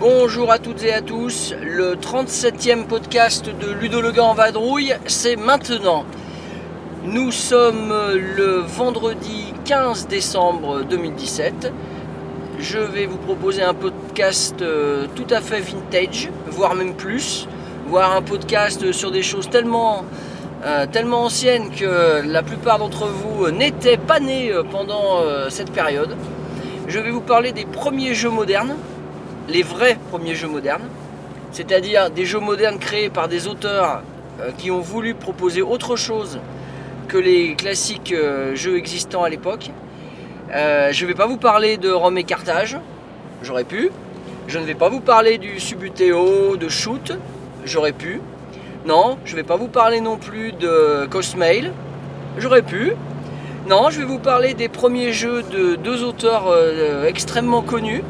Bonjour à toutes et à tous, le 37e podcast de Ludo Le Gars en vadrouille, c'est maintenant. Nous sommes le vendredi 15 décembre 2017. Je vais vous proposer un podcast euh, tout à fait vintage, voire même plus, voire un podcast sur des choses tellement, euh, anciennes que la plupart d'entre vous n'étaient pas nés euh, pendant euh, cette période. Je vais vous parler des premiers jeux modernes, les vrais premiers jeux modernes, c'est-à-dire des jeux modernes créés par des auteurs euh, qui ont voulu proposer autre chose que les classiques euh, jeux existants à l'époque. Euh, je ne vais pas vous parler de Rome et Carthage, j'aurais pu. Je ne vais pas vous parler du Subutéo, de Shoot, j'aurais pu. Non, je ne vais pas vous parler non plus de Cosmail, j'aurais pu. Non, je vais vous parler des premiers jeux de deux auteurs euh, extrêmement connus,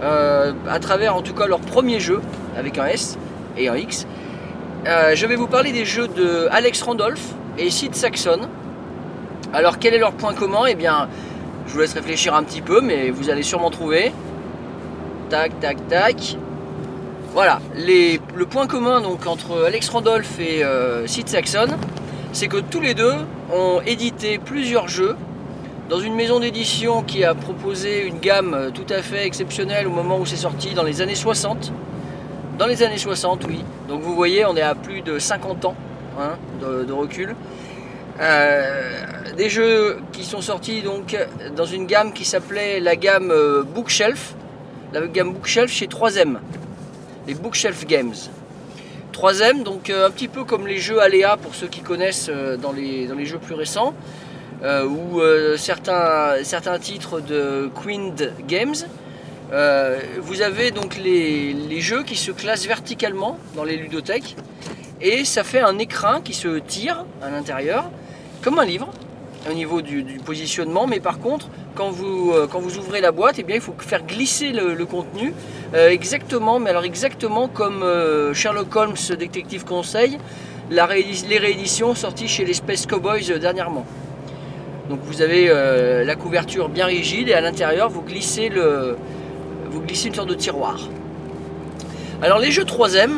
à travers en tout cas leur premier jeu, avec un S et un X. Je vais vous parler des jeux de Alex Randolph et Sid Saxon. Alors quel est leur point commun? Eh bien, je vous laisse réfléchir un petit peu, mais vous allez sûrement trouver. Tac, tac, tac. Voilà, le point commun donc entre Alex Randolph et euh, Sid Saxon, c'est que tous les deux ont édité plusieurs jeux dans une maison d'édition qui a proposé une gamme euh, tout à fait exceptionnelle au moment où c'est sorti dans les années 60. Dans les années 60, oui. Donc vous voyez, on est à plus de 50 ans hein, de, recul. Euh, des jeux qui sont sortis donc dans une gamme qui s'appelait la gamme euh, Bookshelf, la gamme Bookshelf chez 3M, les Bookshelf Games. 3M, donc euh, un petit peu comme les jeux Aléa pour ceux qui connaissent dans, les, jeux plus récents, ou certains, certains titres de Queen Games. Euh, vous avez donc les, jeux qui se classent verticalement dans les ludothèques et ça fait un écrin qui se tire à l'intérieur comme un livre au niveau du, positionnement. Mais par contre quand vous, euh, quand vous ouvrez la boîte eh bien, il faut faire glisser le, contenu euh, exactement mais alors exactement comme Sherlock Holmes détective conseil les rééditions sorties chez les Space Cowboys dernièrement. Donc vous avez la couverture bien rigide et à l'intérieur vous glissez le, vous glissez une sorte de tiroir. Alors les jeux 3M,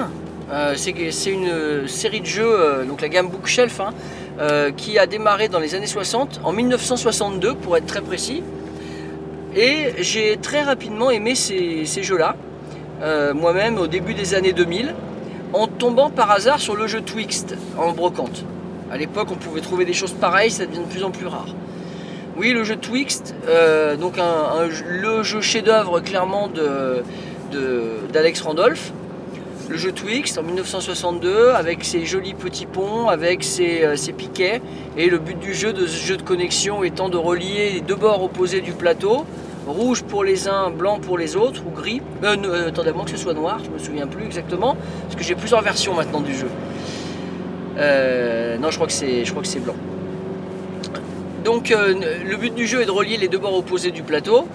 euh, c'est une série de jeux, euh, donc la gamme Bookshelf, hein, euh, qui a démarré dans les années 60, en 1962 pour être très précis. Et j'ai très rapidement aimé ces, jeux-là, euh, moi-même au début des années 2000, en tombant par hasard sur le jeu Twixt en brocante. À l'époque, on pouvait trouver des choses pareilles, ça devient de plus en plus rare. Oui, le jeu Twixt, euh, donc le jeu chef-d'œuvre clairement d'Alex Randolph. Le jeu Twixt en 1962 avec ses jolis petits ponts, avec ses, euh, ses piquets. Et le but du jeu, de ce jeu de connexion, étant de relier les deux bords opposés du plateau, rouge pour les uns, blanc pour les autres, ou gris. Euh, euh, attendez, à moins que ce soit noir, je me souviens plus exactement, parce que j'ai plusieurs versions maintenant du jeu. Non, je crois que c'est blanc. Donc euh, le but du jeu est de relier les deux bords opposés du plateau.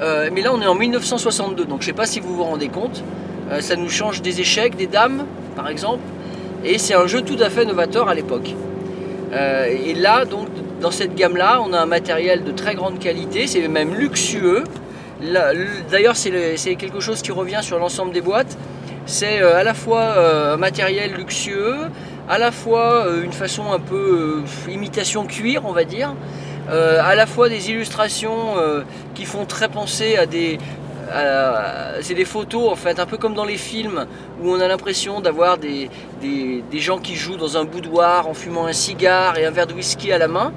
Euh, mais là on est en 1962, donc je sais pas si vous vous rendez compte. Euh, ça nous change des échecs, des dames par exemple. Et c'est un jeu tout à fait novateur à l'époque. Et là donc dans cette gamme là on a un matériel de très grande qualité, c'est même luxueux. D'ailleurs c'est quelque chose qui revient sur l'ensemble des boîtes. C'est à la fois un matériel luxueux, à la fois euh, une façon un peu euh, imitation cuir, on va dire, euh, à la fois des illustrations qui font très penser à des. à- c'est des photos en fait, un peu comme dans les films où on a l'impression d'avoir des, gens qui jouent dans un boudoir en fumant un cigare et un verre de whisky à la main.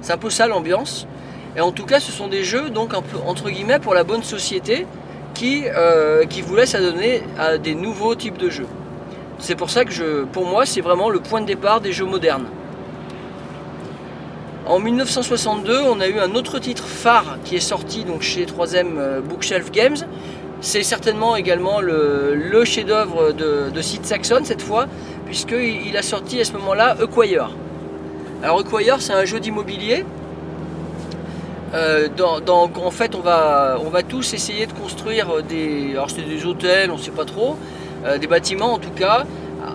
C'est un peu ça l'ambiance. Et en tout cas, ce sont des jeux, donc un peu entre guillemets, pour la bonne société qui, qui vous laissent adonner à des nouveaux types de jeux. C'est pour ça que pour moi, c'est vraiment le point de départ des jeux modernes. En 1962, on a eu un autre titre phare qui est sorti donc chez 3M euh, Bookshelf Games. C'est certainement également le, chef-d'œuvre de, Sid Saxon cette fois, puisqu'il il a sorti à ce moment-là Acquire. Alors Acquire, c'est un jeu d'immobilier. Euh, dans, dans- en fait, on va, tous essayer de construire des, alors c'est des hôtels, on ne sait pas trop, des bâtiments en tout cas,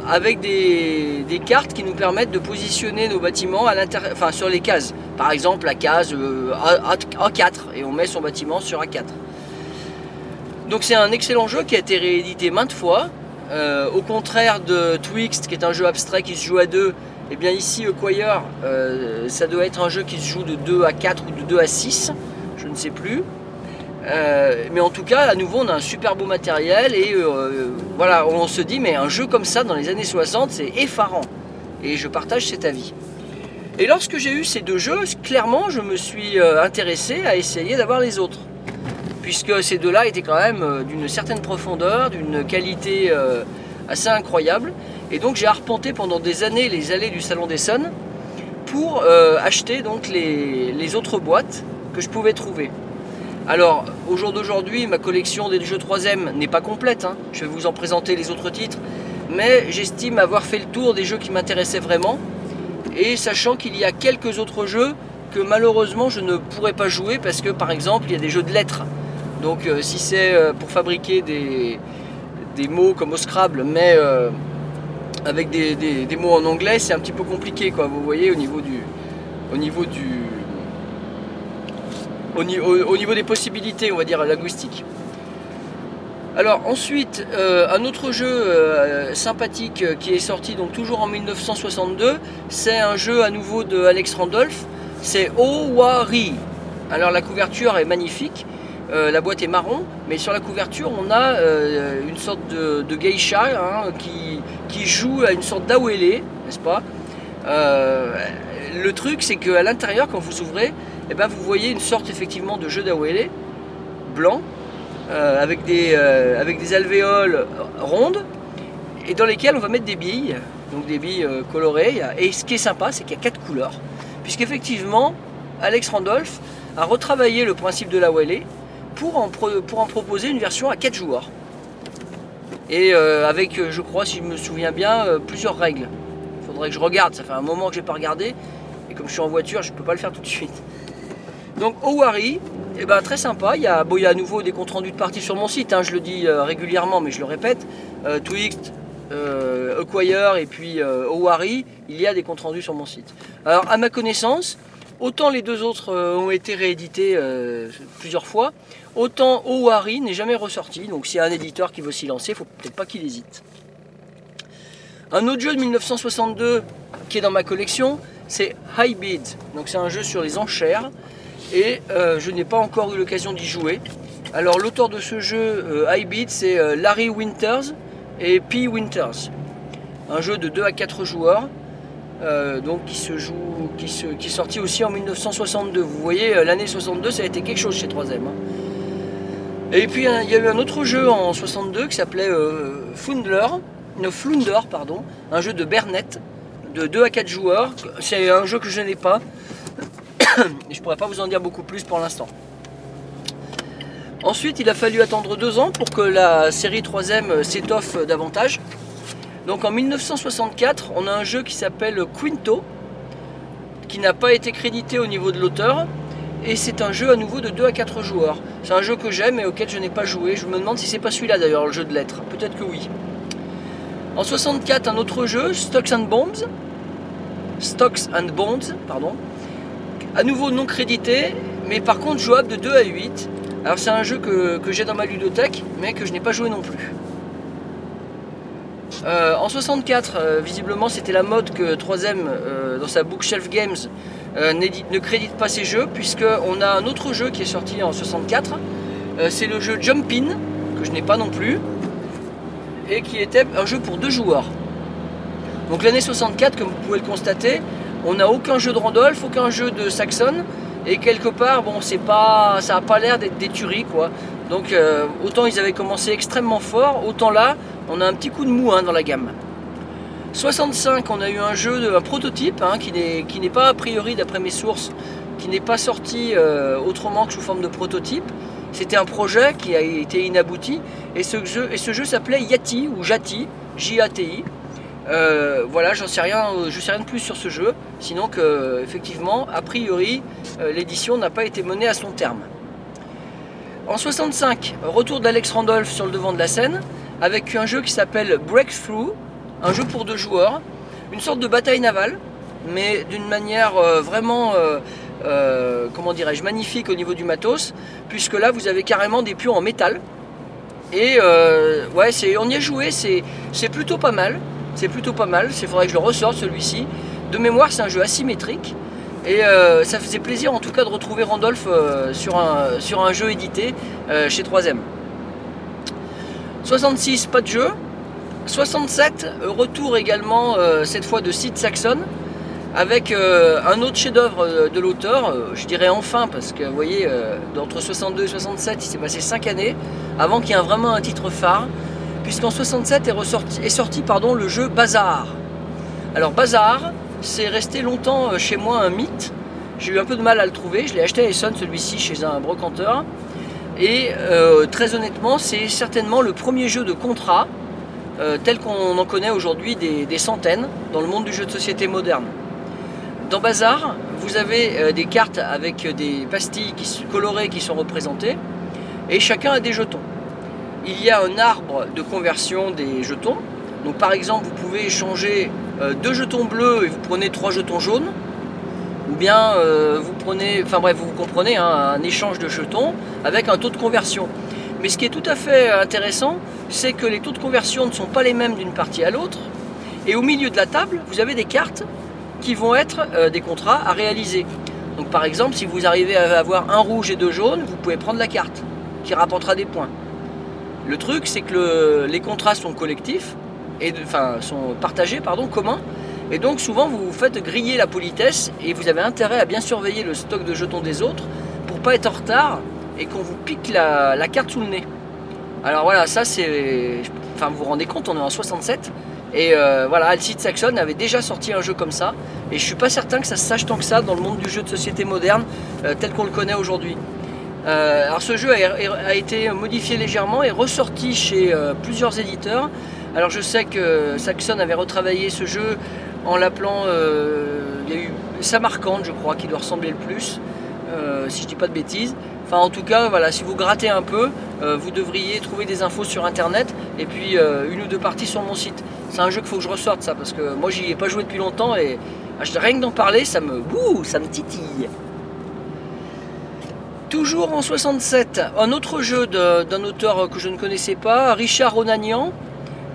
avec des, cartes qui nous permettent de positionner nos bâtiments à enfin sur les cases. Par exemple, la case euh, A, A- A4 et on met son bâtiment sur A4. Donc c'est un excellent jeu qui a été réédité maintes fois. Euh, au contraire de Twixt, qui est un jeu abstrait qui se joue à deux, et bien ici Acquire, euh, ça doit être un jeu qui se joue de 2 à 4 ou de 2 à 6, je ne sais plus. Euh, mais en tout cas, à nouveau, on a un super beau matériel et euh, voilà, on se dit, mais un jeu comme ça dans les années 60, c'est effarant. Et je partage cet avis. Et lorsque j'ai eu ces deux jeux, clairement, je me suis euh, intéressé à essayer d'avoir les autres. Puisque ces deux-là étaient quand même d'une certaine profondeur, d'une qualité assez incroyable. Et donc j'ai arpenté pendant des années les allées du Salon d'Essonne pour acheter donc les autres boîtes que je pouvais trouver. Alors, au jour d'aujourd'hui, ma collection des jeux 3ème n'est pas complète. hein. Je vais vous en présenter les autres titres. Mais j'estime avoir fait le tour des jeux qui m'intéressaient vraiment. Et sachant qu'il y a quelques autres jeux que malheureusement je ne pourrais pas jouer parce que par exemple il y a des jeux de lettres. Donc euh, si c'est euh, pour fabriquer des, mots comme au Scrabble, mais euh, avec des, mots en anglais, c'est un petit peu compliqué quoi. Vous voyez au niveau du, au, ni- au- au niveau des possibilités, on va dire linguistiques. Alors ensuite, euh, un autre jeu euh, sympathique euh, qui est sorti donc toujours en 1962, c'est un jeu à nouveau de Alex Randolph, c'est Owari. Alors la couverture est magnifique, la boîte est marron, mais sur la couverture on a une sorte de, geisha hein, qui, joue à une sorte d'awele, n'est-ce pas? Le truc c'est qu'à l'intérieur quand vous ouvrez, eh ben, vous voyez une sorte effectivement de jeu d'awele blanc euh, avec, des, euh, avec des alvéoles rondes et dans lesquelles on va mettre des billes, donc des billes euh, colorées. Et ce qui est sympa, c'est qu'il y a quatre couleurs, puisqu'effectivement, Alex Randolph a retravaillé le principe de la pour en, pour en proposer une version à quatre joueurs. Et avec, je crois, si je me souviens bien, plusieurs règles. Il faudrait que je regarde, ça fait un moment que je n'ai pas regardé, et comme je suis en voiture, je ne peux pas le faire tout de suite. Donc Owari, eh ben, très sympa. Il y, a, à nouveau des comptes rendus de parties sur mon site, hein, je le dis euh, régulièrement, mais je le répète. Euh, Twixt, euh, et puis euh, Owari, il y a des comptes rendus sur mon site. Alors, à ma connaissance, autant les deux autres euh, ont été réédités euh, plusieurs fois, autant Owari n'est jamais ressorti. Donc, s'il y a un éditeur qui veut s'y lancer, il faut peut-être pas qu'il hésite. Un autre jeu de 1962 qui est dans ma collection, c'est High Bid. Donc, c'est un jeu sur les enchères et euh, je n'ai pas encore eu l'occasion d'y jouer. Alors l'auteur de ce jeu, euh, High Beat, c'est euh, Larry Winters et P. Winters. Un jeu de 2 à 4 joueurs, euh, donc qui se joue, qui, est sorti aussi en 1962. Vous voyez, l'année 62, ça a été quelque chose chez 3M. hein. Et puis il y a eu un autre jeu en 62 qui s'appelait Fundler, no, Flunder, pardon, un jeu de Bernet de 2 à 4 joueurs. C'est un jeu que je n'ai pas. Je pourrais pas vous en dire beaucoup plus pour l'instant. Ensuite, il a fallu attendre deux ans pour que la série 3M s'étoffe davantage. Donc en 1964, on a un jeu qui s'appelle Quinto, qui n'a pas été crédité au niveau de l'auteur. Et c'est un jeu à nouveau de 2 à 4 joueurs. C'est un jeu que j'aime et auquel je n'ai pas joué. Je me demande si c'est pas celui-là d'ailleurs, le jeu de lettres. Peut-être que oui. En 64, un autre jeu, Stocks and Bombs. Stocks and Bonds, pardon à nouveau non crédité, mais par contre jouable de 2 à 8. Alors c'est un jeu que, j'ai dans ma ludothèque, mais que je n'ai pas joué non plus. Euh, en 64, euh, visiblement c'était la mode que 3M, euh, dans sa Bookshelf Games, ne crédite pas ses jeux, puisqu'on a un autre jeu qui est sorti en 64. Euh, c'est le jeu Jump In, que je n'ai pas non plus, et qui était un jeu pour deux joueurs. Donc l'année 64, comme vous pouvez le constater, on n'a aucun jeu de Randolph, aucun jeu de Saxon, et quelque part, bon, c'est pas, ça n'a pas l'air d'être des tueries, quoi. Donc euh, autant ils avaient commencé extrêmement fort, autant là, on a un petit coup de mou hein, dans la gamme. 65, on a eu un jeu, de, un prototype, hein, qui n'est pas a priori, d'après mes sources, qui n'est pas sorti euh, autrement que sous forme de prototype. C'était un projet qui a été inabouti, et ce jeu, et ce jeu s'appelait Yati, ou Jati, J-A-T-I. Euh, voilà, j'en sais rien, euh, je sais rien de plus sur ce jeu, sinon que effectivement, a priori, euh, l'édition n'a pas été menée à son terme. En 65, retour d'Alex Randolph sur le devant de la scène, avec un jeu qui s'appelle Breakthrough, un jeu pour deux joueurs, une sorte de bataille navale, mais d'une manière euh, vraiment, euh, euh, comment dirais-je, magnifique au niveau du matos, puisque là vous avez carrément des pions en métal. Et euh, ouais, c'est, on y a joué, c'est plutôt pas mal. C'est plutôt pas mal. Il faudrait que je le ressorte celui-ci. De mémoire, c'est un jeu asymétrique. Et euh, ça faisait plaisir en tout cas de retrouver Randolph euh, sur, un, jeu édité euh, chez 3ème. 66, pas de jeu. 67, euh, retour également cette fois de Sid Saxon avec un autre chef-d'œuvre de l'auteur, je dirais enfin, parce que vous voyez, entre 62 et 67, il s'est passé 5 années avant qu'il y ait vraiment un titre phare, puisqu'en 67 est, est sorti pardon, le jeu Bazar. Alors Bazar, c'est resté longtemps euh, chez moi un mythe. J'ai eu un peu de mal à le trouver. Je l'ai acheté à Essonne, celui-ci, chez un brocanteur. Et euh, très honnêtement, c'est certainement le premier jeu de contrat euh, tel qu'on en connaît aujourd'hui des, centaines dans le monde du jeu de société moderne. Dans Bazar, vous avez des cartes avec des pastilles qui, colorées qui sont représentées et chacun a des jetons. Il y a un arbre de conversion des jetons. Donc par exemple, vous pouvez échanger euh, deux jetons bleus et vous prenez trois jetons jaunes. Ou bien euh, vous prenez, enfin bref, vous comprenez, hein, un échange de jetons avec un taux de conversion. Mais ce qui est tout à fait intéressant, c'est que les taux de conversion ne sont pas les mêmes d'une partie à l'autre. Et au milieu de la table, vous avez des cartes qui vont être euh, des contrats à réaliser. Donc par exemple, si vous arrivez à avoir un rouge et deux jaunes, vous pouvez prendre la carte qui rapportera des points. Le truc, c'est que le- les contrats sont collectifs, et enfin sont partagés, pardon, communs. Et donc souvent vous vous faites griller la politesse et vous avez intérêt à bien surveiller le stock de jetons des autres pour pas être en retard et qu'on vous pique la, carte sous le nez. Alors voilà, ça c'est. Enfin, vous vous rendez compte, on est en 67. Et euh, voilà, Alcide Saxon avait déjà sorti un jeu comme ça. Et je suis pas certain que ça se sache tant que ça dans le monde du jeu de société moderne euh, tel qu'on le connaît aujourd'hui. Euh, alors ce jeu a, été modifié légèrement et ressorti chez euh, plusieurs éditeurs. Alors je sais que Saxon avait retravaillé ce jeu en l'appelant, euh, il y a eu Samarcande je crois qui doit ressembler le plus, si je dis pas de bêtises. Enfin en tout cas voilà, si vous grattez un peu, vous devriez trouver des infos sur internet et puis une ou deux parties sur mon site. C'est un jeu qu'il faut que je ressorte ça parce que moi j'y ai pas joué depuis longtemps et ah, rien que d'en parler ça me, ça me titille. Toujours en 67, un autre jeu d'un auteur que je ne connaissais pas, Richard Onanian.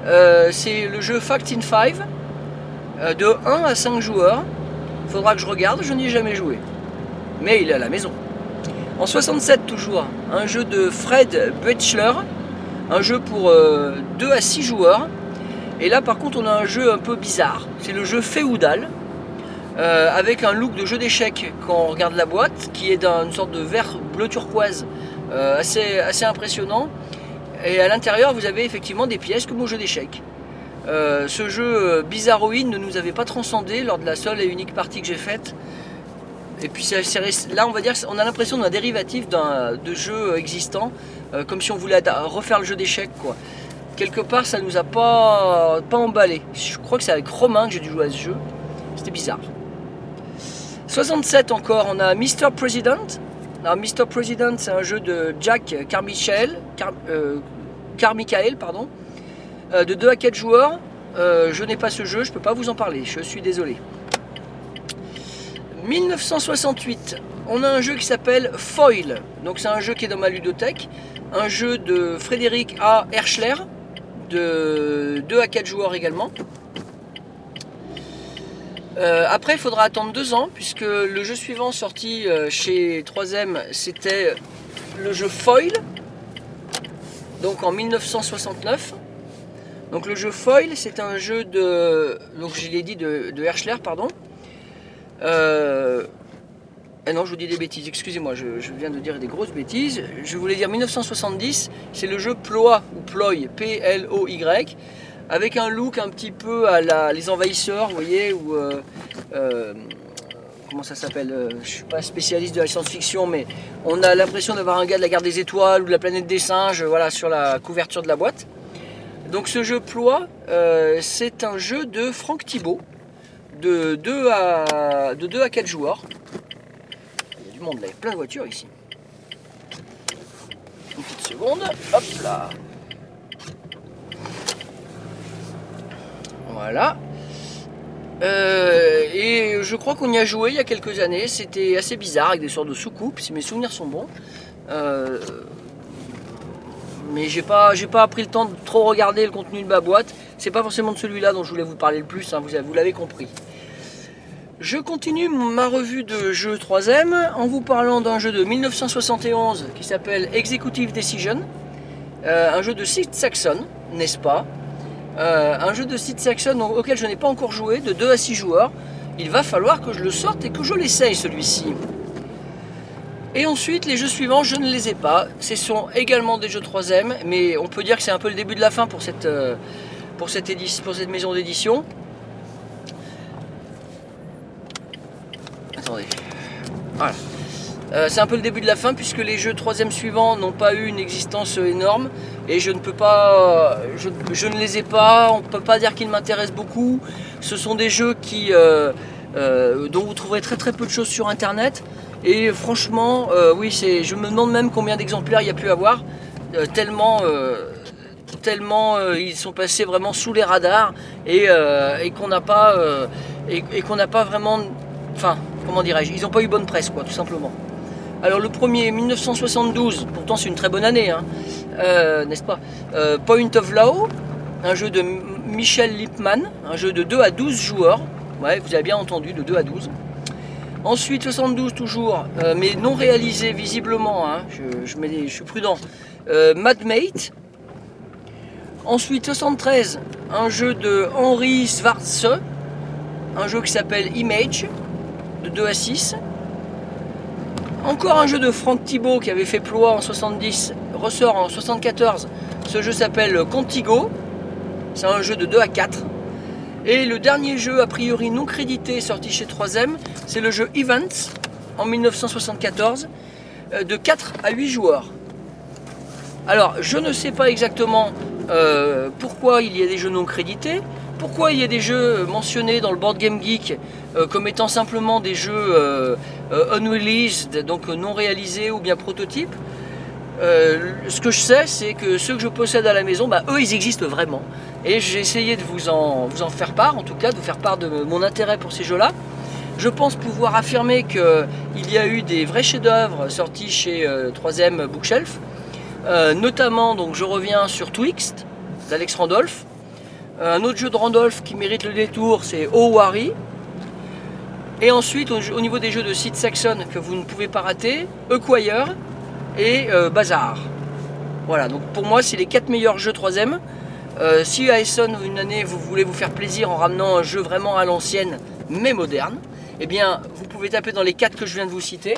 Euh, c'est le jeu Fact in 5, euh, de 1 à 5 joueurs. Il faudra que je regarde, je n'y ai jamais joué. Mais il est à la maison. En 67 toujours, un jeu de Fred Butchler, un jeu pour 2 à 6 joueurs. Et là par contre on a un jeu un peu bizarre, c'est le jeu Féoudal, euh, avec un look de jeu d'échecs quand on regarde la boîte, qui est d'une sorte de vert bleu turquoise euh, assez, assez impressionnant. Et à l'intérieur, vous avez effectivement des pièces comme au jeu d'échecs. Euh, ce jeu Bizarroïde ne nous avait pas transcendé lors de la seule et unique partie que j'ai faite. Et puis là, on va dire, on a l'impression d'un dérivatif de jeu existant, comme si on voulait refaire le jeu d'échecs, quoi. Quelque part, ça nous a pas, pas emballé. Je crois que c'est avec Romain que j'ai dû jouer à ce jeu. C'était bizarre. 67 encore, on a Mr. President. Alors, Mr. President, c'est un jeu de Jack Carmichael, Car, euh, Carmichael, pardon, euh, de 2 à 4 joueurs. Euh, je n'ai pas ce jeu, je ne peux pas vous en parler, je suis désolé. 1968, on a un jeu qui s'appelle Foil. Donc c'est un jeu qui est dans ma ludothèque, un jeu de Frédéric A. Herschler, de 2 à 4 joueurs également. Euh, après, il faudra attendre deux ans, puisque le jeu suivant sorti euh, chez 3M, c'était le jeu Foil, donc en 1969. Donc le jeu Foil, c'est un jeu de, donc je l'ai dit de, Herschler, pardon. Euh, ah non, je vous dis des bêtises, excusez-moi, je, je viens de dire des grosses bêtises. Je voulais dire 1970, c'est le jeu Ploy, ou Ploy, P-L-O-Y, avec un look un petit peu à la, les envahisseurs, vous voyez, ou euh, euh, comment ça s'appelle euh, Je suis pas spécialiste de la science-fiction, mais on a l'impression d'avoir un gars de la Garde des Étoiles ou de la planète des singes, voilà, sur la couverture de la boîte. Donc ce jeu Ploie, c'est un jeu de Franck Thibault, de 2 à, de 2 à 4 joueurs. Il y a du monde là, il y a plein de voitures ici. Une petite seconde, hop là. Voilà. Euh, et je crois qu'on y a joué il y a quelques années. C'était assez bizarre avec des sortes de soucoupes, si mes souvenirs sont bons. Euh, mais j'ai pas, j'ai pas pris le temps de trop regarder le contenu de ma boîte. C'est pas forcément de celui-là dont je voulais vous parler le plus, hein, vous, l'avez compris. Je continue ma revue de jeux 3ème en vous parlant d'un jeu de 1971 qui s'appelle Executive Decision, euh, un jeu de Sid Saxon, n'est-ce pas? Euh, Un jeu de Sid Saxon auquel je n'ai pas encore joué, de 2 à 6 joueurs. Il va falloir que je le sorte et que je l'essaye celui-ci. Et ensuite, les jeux suivants, je ne les ai pas. Ce sont également des jeux 3ème, mais on peut dire que c'est un peu le début de la fin pour cette, euh, pour cette, pour cette maison d'édition. Attendez. Voilà. Euh, c'est un peu le début de la fin puisque les jeux 3ème suivants n'ont pas eu une existence énorme et je ne peux pas, je, ne les ai pas, on ne peut pas dire qu'ils m'intéressent beaucoup. Ce sont des jeux euh, euh, dont vous trouverez très très peu de choses sur internet et franchement, oui, je me demande même combien d'exemplaires il y a pu avoir, tellement, ils sont passés vraiment sous les radars et, qu'on n'a pas, et qu'on n'a pas vraiment, enfin, comment dirais-je, ils n'ont pas eu bonne presse, quoi, tout simplement. Alors le premier, 1972, pourtant c'est une très bonne année, hein, euh, n'est-ce pas? Euh, Point of Law, un jeu de Michel Lipman, un jeu de 2 à 12 joueurs. Ouais, vous avez bien entendu, de 2 à 12. Ensuite, 72 toujours, euh, mais non réalisé visiblement, hein, je, suis prudent. Euh, Madmate. Ensuite, 73, un jeu de Henri Schwarze, un jeu qui s'appelle Image, de 2 à 6. Encore un jeu de Franck Thibault qui avait fait Ploie en 70, ressort en 74. Ce jeu s'appelle Contigo. C'est un jeu de 2 à 4. Et le dernier jeu a priori non crédité sorti chez 3ème, c'est le jeu Events en 1974 euh, de 4 à 8 joueurs. Alors, je ne sais pas exactement euh, pourquoi il y a des jeux non crédités, pourquoi il y a des jeux mentionnés dans le Board Game Geek euh, comme étant simplement des jeux unreleased, donc non réalisés ou bien prototypes. Euh, ce que je sais, c'est que ceux que je possède à la maison, bah, eux, ils existent vraiment. Et j'ai essayé de vous en, faire part, en tout cas, de vous faire part de mon intérêt pour ces jeux-là. Je pense pouvoir affirmer qu'il y a eu des vrais chefs-d'œuvre sortis chez euh, 3ème Bookshelf. Euh, notamment, donc, je reviens sur Twixt d'Alex Randolph. Euh, un autre jeu de Randolph qui mérite le détour, c'est Owari. Et ensuite, au, au niveau des jeux de Sid Saxon que vous ne pouvez pas rater, Acquire et euh, Bazar. Voilà, donc pour moi, c'est les quatre meilleurs jeux 3ème. Euh, si à Essen, une année, vous voulez vous faire plaisir en ramenant un jeu vraiment à l'ancienne, mais moderne, eh bien, vous pouvez taper dans les quatre que je viens de vous citer,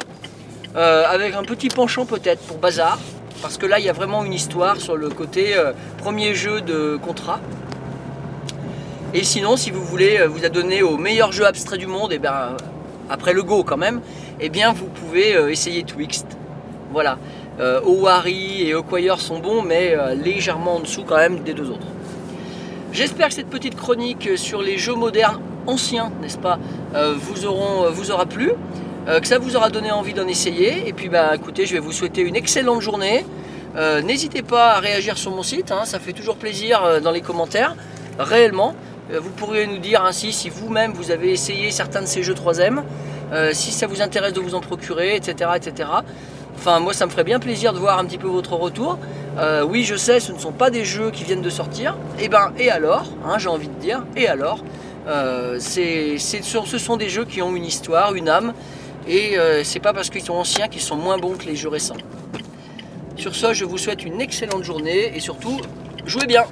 euh, avec un petit penchant peut-être pour Bazar, parce que là, il y a vraiment une histoire sur le côté premier jeu de contrat. Et sinon, si vous voulez euh, vous adonner au meilleur jeu abstrait du monde, et bien, après le Go quand même, eh bien, vous pouvez euh, essayer Twixt. Voilà. Euh, Owari et Acquire sont bons, mais euh, légèrement en dessous quand même des deux autres. J'espère que cette petite chronique sur les jeux modernes anciens, n'est-ce pas, euh, vous, aura plu, euh, que ça vous aura donné envie d'en essayer. Et puis, bah, écoutez, je vais vous souhaiter une excellente journée. Euh, N'hésitez pas à réagir sur mon site, hein, ça fait toujours plaisir euh, dans les commentaires, réellement. Euh, vous pourriez nous dire ainsi si vous-même vous avez essayé certains de ces jeux 3ème, euh, si ça vous intéresse de vous en procurer, etc., etc. Enfin, moi, ça me ferait bien plaisir de voir un petit peu votre retour. Euh, oui, je sais, ce ne sont pas des jeux qui viennent de sortir. Et ben, et alors hein, J'ai envie de dire, et alors Ce sont des jeux qui ont une histoire, une âme, et c'est pas parce qu'ils sont anciens qu'ils sont moins bons que les jeux récents. Sur ce, je vous souhaite une excellente journée et surtout, jouez bien